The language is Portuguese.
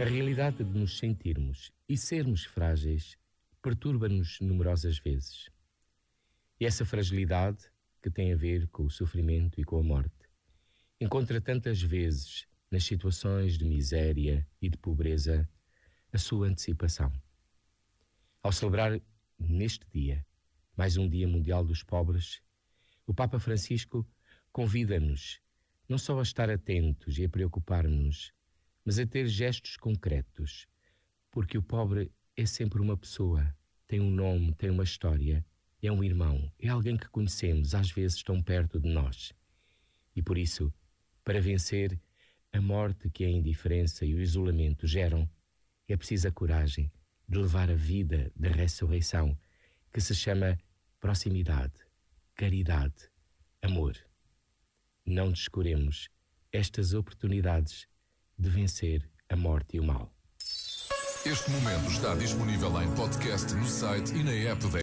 A realidade de nos sentirmos e sermos frágeis perturba-nos numerosas vezes. E essa fragilidade, que tem a ver com o sofrimento e com a morte, encontra tantas vezes nas situações de miséria e de pobreza a sua antecipação. Ao celebrar neste dia, mais um Dia Mundial dos Pobres, o Papa Francisco convida-nos não só a estar atentos e a preocupar-nos, mas a ter gestos concretos, porque o pobre é sempre uma pessoa, tem um nome, tem uma história, é um irmão, é alguém que conhecemos, às vezes tão perto de nós. E por isso, para vencer a morte que a indiferença e o isolamento geram, é preciso a coragem de levar a vida da ressurreição, que se chama proximidade, caridade, amor. Não descuremos estas oportunidades de vencer a morte e o mal. Este momento está disponível em podcast no site e na app da